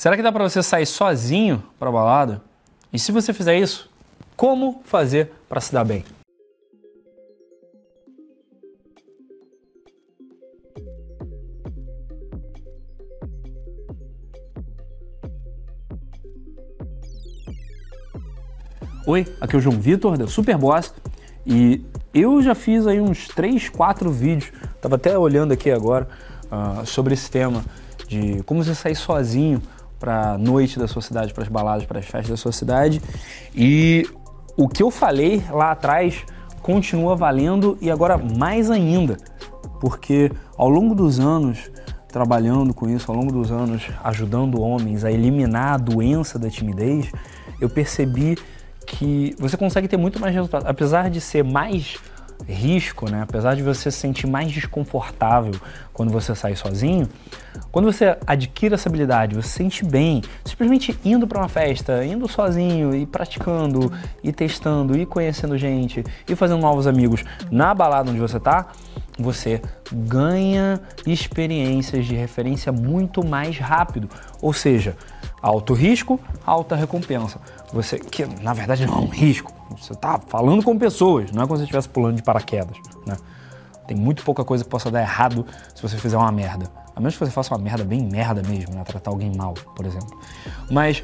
Será que dá para você sair sozinho para balada? E se você fizer isso, como fazer para se dar bem? Oi, aqui é o João Vitor da Superboss e eu já fiz aí uns 3, 4 vídeos, tava até olhando aqui agora uh, sobre esse tema de como você sair sozinho para noite da sua cidade, para as baladas, para as festas da sua cidade. E o que eu falei lá atrás continua valendo e agora mais ainda, porque ao longo dos anos trabalhando com isso, ao longo dos anos ajudando homens a eliminar a doença da timidez, eu percebi que você consegue ter muito mais resultado, apesar de ser mais risco, né? Apesar de você se sentir mais desconfortável quando você sai sozinho, quando você adquire essa habilidade, você se sente bem, simplesmente indo para uma festa, indo sozinho e praticando, e testando, e conhecendo gente, e fazendo novos amigos na balada onde você está, você ganha experiências de referência muito mais rápido. Ou seja, alto risco, alta recompensa. Você que na verdade não é um risco, você está falando com pessoas, não é como se você estivesse pulando de paraquedas, né? Tem muito pouca coisa que possa dar errado se você fizer uma merda. A menos que você faça uma merda bem merda mesmo, né? Tratar alguém mal, por exemplo. Mas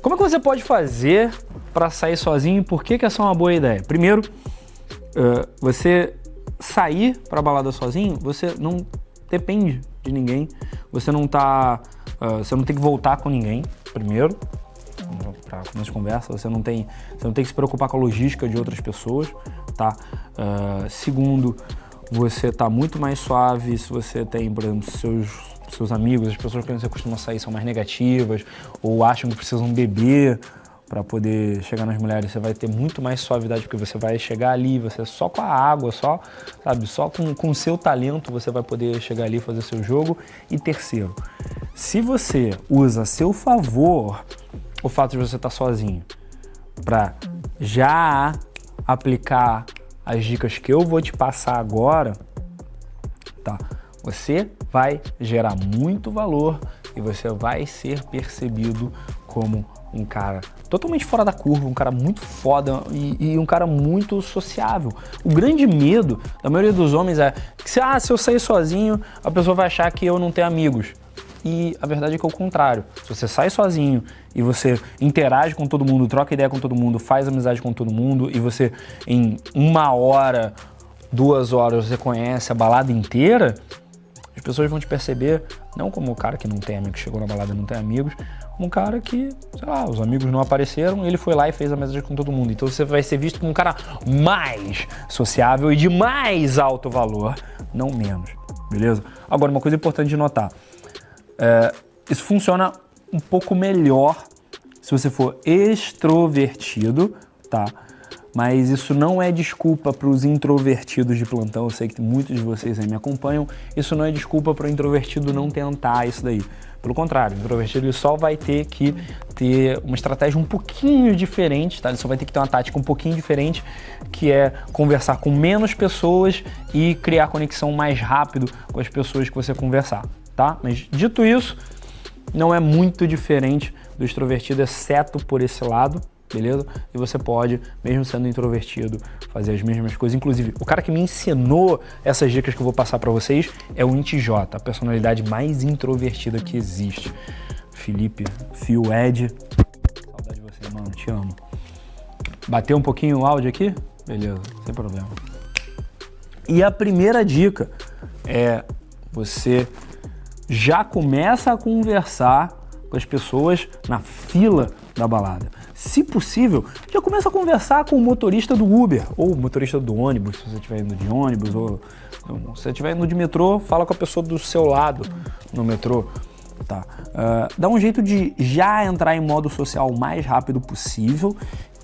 como é que você pode fazer para sair sozinho? Por que, que essa é uma boa ideia? Primeiro, uh, você sair para balada sozinho, você não depende de ninguém. Você não tá, uh, você não tem que voltar com ninguém. Primeiro, para começo de conversa, você não tem, você não tem que se preocupar com a logística de outras pessoas, tá? Uh, segundo, você tá muito mais suave se você tem, por exemplo, seus seus amigos, as pessoas quem você costuma sair são mais negativas ou acham que precisam beber para poder chegar nas mulheres, você vai ter muito mais suavidade porque você vai chegar ali, você só com a água, só, sabe, só com o seu talento você vai poder chegar ali e fazer seu jogo. E terceiro, se você usa a seu favor o fato de você estar sozinho para já aplicar as dicas que eu vou te passar agora, tá? Você vai gerar muito valor e você vai ser percebido como um cara totalmente fora da curva, um cara muito foda e, e, um cara muito sociável. O grande medo da maioria dos homens é que ah, se eu sair sozinho, a pessoa vai achar que eu não tenho amigos. E a verdade é que é o contrário. Se você sai sozinho e você interage com todo mundo, troca ideia com todo mundo, faz amizade com todo mundo e você em uma hora, duas horas você conhece a balada inteira, as pessoas vão te perceber não como o cara que não tem amigos, chegou na balada e não tem amigos, como um cara que, sei lá, os amigos não apareceram, ele foi lá e fez amizade com todo mundo. Então você vai ser visto como um cara mais sociável e de mais alto valor, não menos, beleza? Agora, uma coisa importante de notar. É, isso funciona um pouco melhor se você for extrovertido, tá? Mas isso não é desculpa para os introvertidos de plantão. Eu sei que muitos de vocês aí me acompanham. Isso não é desculpa para o introvertido não tentar isso daí. Pelo contrário, o introvertido ele só vai ter que ter uma estratégia um pouquinho diferente, tá? Ele só vai ter que ter uma tática um pouquinho diferente, que é conversar com menos pessoas e criar conexão mais rápido com as pessoas que você conversar tá? Mas dito isso, não é muito diferente do extrovertido, exceto por esse lado, beleza? E você pode, mesmo sendo introvertido, fazer as mesmas coisas. Inclusive, o cara que me ensinou essas dicas que eu vou passar para vocês é o INTJ, a personalidade mais introvertida que existe. Felipe, Phil Ed, saudade de você, mano, te amo. Bateu um pouquinho o áudio aqui? Beleza, sem problema. E a primeira dica é você já começa a conversar com as pessoas na fila da balada. Se possível, já começa a conversar com o motorista do Uber ou o motorista do ônibus, se você estiver indo de ônibus ou se você estiver indo de metrô, fala com a pessoa do seu lado no metrô. Tá. Uh, dá um jeito de já entrar em modo social o mais rápido possível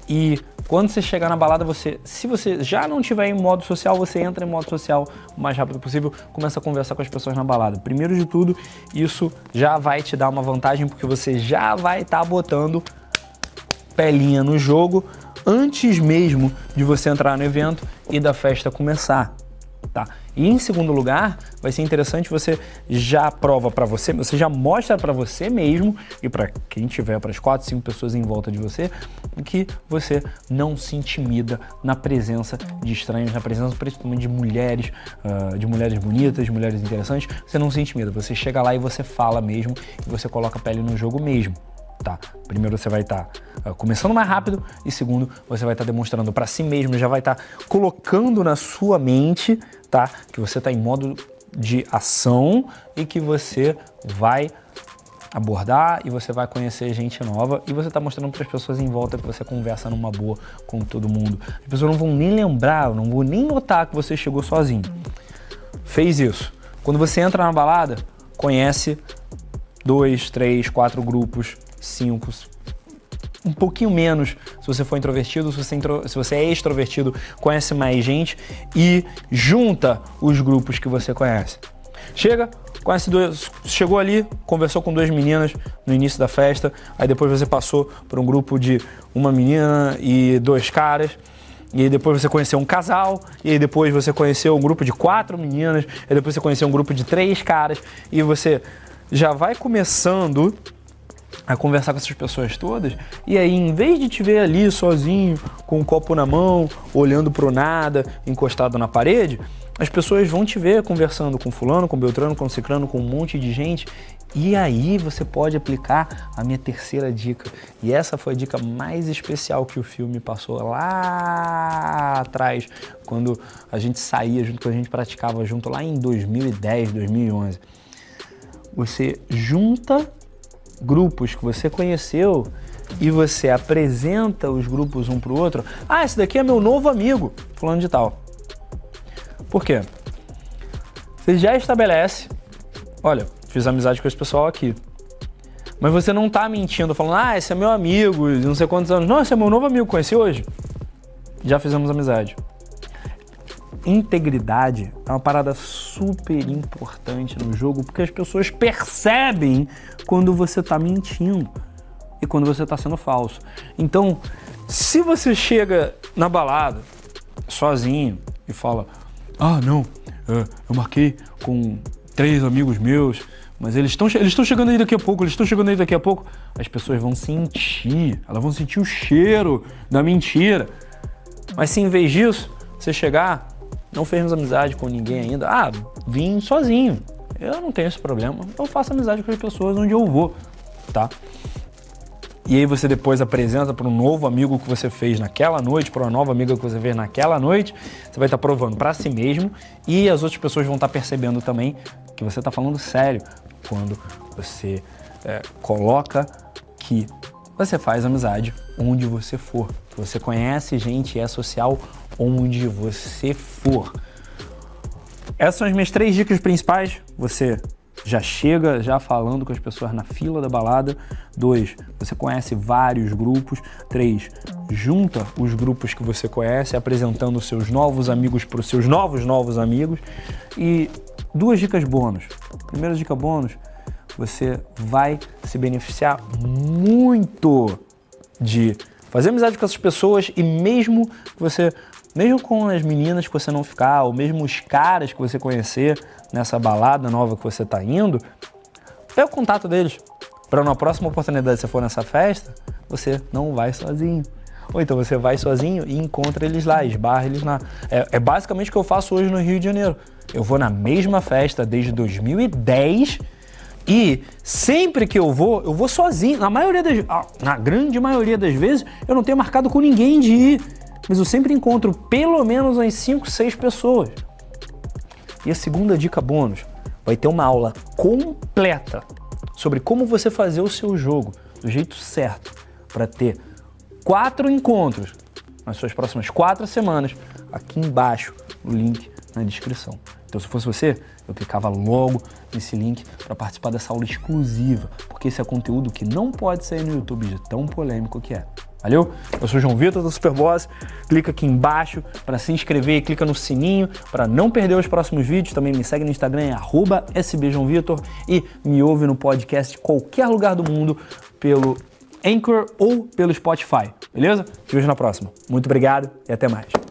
e quando você chegar na balada, você, se você já não tiver em modo social, você entra em modo social o mais rápido possível, começa a conversar com as pessoas na balada. Primeiro de tudo, isso já vai te dar uma vantagem porque você já vai estar tá botando pelinha no jogo antes mesmo de você entrar no evento e da festa começar, tá? E em segundo lugar, vai ser interessante você já prova para você, você já mostra para você mesmo e para quem tiver, para as quatro, cinco pessoas em volta de você, que você não se intimida na presença de estranhos, na presença principalmente de mulheres, uh, de mulheres bonitas, de mulheres interessantes. Você não se intimida, você chega lá e você fala mesmo e você coloca a pele no jogo mesmo. Tá. Primeiro você vai estar tá, uh, começando mais rápido e segundo você vai estar tá demonstrando para si mesmo, já vai estar tá colocando na sua mente, tá, que você está em modo de ação e que você vai abordar e você vai conhecer gente nova e você está mostrando para as pessoas em volta que você conversa numa boa com todo mundo. As pessoas não vão nem lembrar, não vão nem notar que você chegou sozinho. Fez isso. Quando você entra na balada, conhece dois, três, quatro grupos 5, um pouquinho menos se você for introvertido, se você, intro, se você é extrovertido, conhece mais gente e junta os grupos que você conhece. Chega, conhece dois, chegou ali, conversou com duas meninas no início da festa, aí depois você passou por um grupo de uma menina e dois caras. E depois você conheceu um casal, e depois você conheceu um grupo de quatro meninas, e depois você conheceu um grupo de três caras, e você já vai começando a conversar com essas pessoas todas, e aí em vez de te ver ali sozinho, com um copo na mão, olhando pro nada, encostado na parede, as pessoas vão te ver conversando com fulano, com beltrano, com ciclano, com um monte de gente, e aí você pode aplicar a minha terceira dica. E essa foi a dica mais especial que o filme passou lá atrás, quando a gente saía junto, quando a gente praticava junto lá em 2010, 2011. Você junta grupos que você conheceu e você apresenta os grupos um para o outro. Ah, esse daqui é meu novo amigo, fulano de tal. Por quê? Você já estabelece, olha, fiz amizade com esse pessoal aqui. Mas você não está mentindo, falando, ah, esse é meu amigo, não sei quantos anos. Não, esse é meu novo amigo, conheci hoje. Já fizemos amizade integridade é uma parada super importante no jogo, porque as pessoas percebem quando você está mentindo e quando você está sendo falso. Então, se você chega na balada sozinho e fala: Ah, não, é, eu marquei com três amigos meus, mas eles estão eles chegando aí daqui a pouco, eles estão chegando aí daqui a pouco, as pessoas vão sentir, elas vão sentir o cheiro da mentira. Mas se em vez disso, você chegar não fez amizade com ninguém ainda. Ah, vim sozinho. Eu não tenho esse problema. Eu faço amizade com as pessoas onde eu vou, tá? E aí você depois apresenta para um novo amigo que você fez naquela noite, para uma nova amiga que você fez naquela noite. Você vai estar tá provando para si mesmo e as outras pessoas vão estar tá percebendo também que você está falando sério quando você é, coloca que você faz amizade onde você for. Você conhece gente e é social onde você for. Essas são as minhas três dicas principais. Você já chega já falando com as pessoas na fila da balada. Dois, você conhece vários grupos. Três, junta os grupos que você conhece, apresentando seus novos amigos para os seus novos novos amigos. E duas dicas bônus. Primeira dica bônus, você vai se beneficiar muito de fazer amizade com essas pessoas e mesmo você, mesmo com as meninas que você não ficar, ou mesmo os caras que você conhecer nessa balada nova que você está indo, é o contato deles. Para na próxima oportunidade que você for nessa festa, você não vai sozinho. Ou então você vai sozinho e encontra eles lá, esbarra eles lá. É, é basicamente o que eu faço hoje no Rio de Janeiro. Eu vou na mesma festa desde 2010 e sempre que eu vou, eu vou sozinho. Na maioria das, na grande maioria das vezes, eu não tenho marcado com ninguém de ir, mas eu sempre encontro pelo menos umas 5, 6 pessoas. E a segunda dica bônus, vai ter uma aula completa sobre como você fazer o seu jogo do jeito certo para ter quatro encontros nas suas próximas quatro semanas aqui embaixo o link na descrição. Então, se fosse você, eu clicava logo nesse link para participar dessa aula exclusiva, porque esse é conteúdo que não pode sair no YouTube de tão polêmico que é. Valeu? Eu sou João Vitor da Superboss. Clica aqui embaixo para se inscrever e clica no sininho para não perder os próximos vídeos. Também me segue no Instagram, é sbjoãovitor e me ouve no podcast qualquer lugar do mundo pelo Anchor ou pelo Spotify. Beleza? Te vejo na próxima. Muito obrigado e até mais.